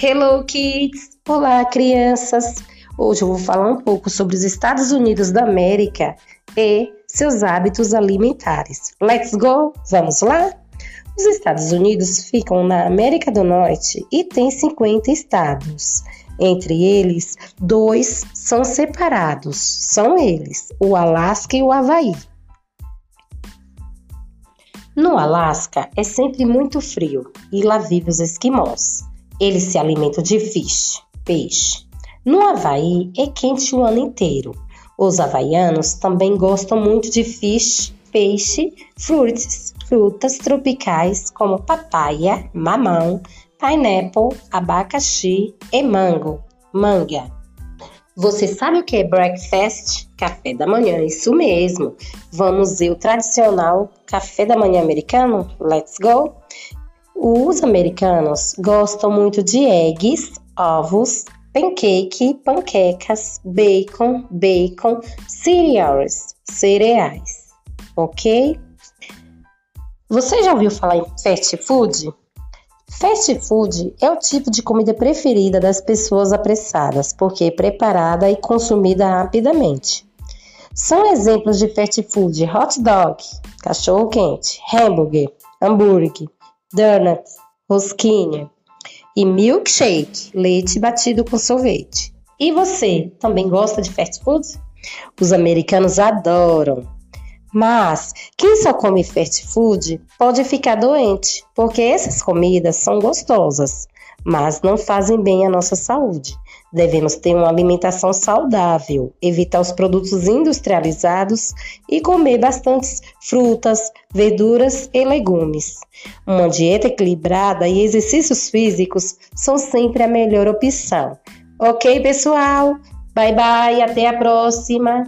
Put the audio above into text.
Hello Kids! Olá, crianças! Hoje eu vou falar um pouco sobre os Estados Unidos da América e seus hábitos alimentares. Let's go! Vamos lá? Os Estados Unidos ficam na América do Norte e tem 50 estados. Entre eles, dois são separados. São eles, o Alasca e o Havaí. No Alasca é sempre muito frio e lá vivem os esquimós. Eles se alimentam de fish, peixe. No Havaí é quente o ano inteiro. Os havaianos também gostam muito de fish, peixe, frutas, frutas tropicais como papaya, mamão, pineapple, abacaxi e mango, manga. Você sabe o que é breakfast? Café da manhã, isso mesmo. Vamos ver o tradicional café da manhã americano? Let's go! Os americanos gostam muito de eggs, ovos, pancake, panquecas, bacon, bacon, cereals, cereais, ok? Você já ouviu falar em fast food? Fast food é o tipo de comida preferida das pessoas apressadas, porque é preparada e consumida rapidamente. São exemplos de fast food hot dog, cachorro quente, hambúrguer, hambúrguer, donuts, rosquinha e milkshake, leite batido com sorvete. E você, também gosta de fast food? Os americanos adoram. Mas quem só come fast food pode ficar doente, porque essas comidas são gostosas, mas não fazem bem à nossa saúde. Devemos ter uma alimentação saudável, evitar os produtos industrializados e comer bastantes frutas, verduras e legumes. Uma dieta equilibrada e exercícios físicos são sempre a melhor opção. Ok, pessoal? Bye bye, até a próxima!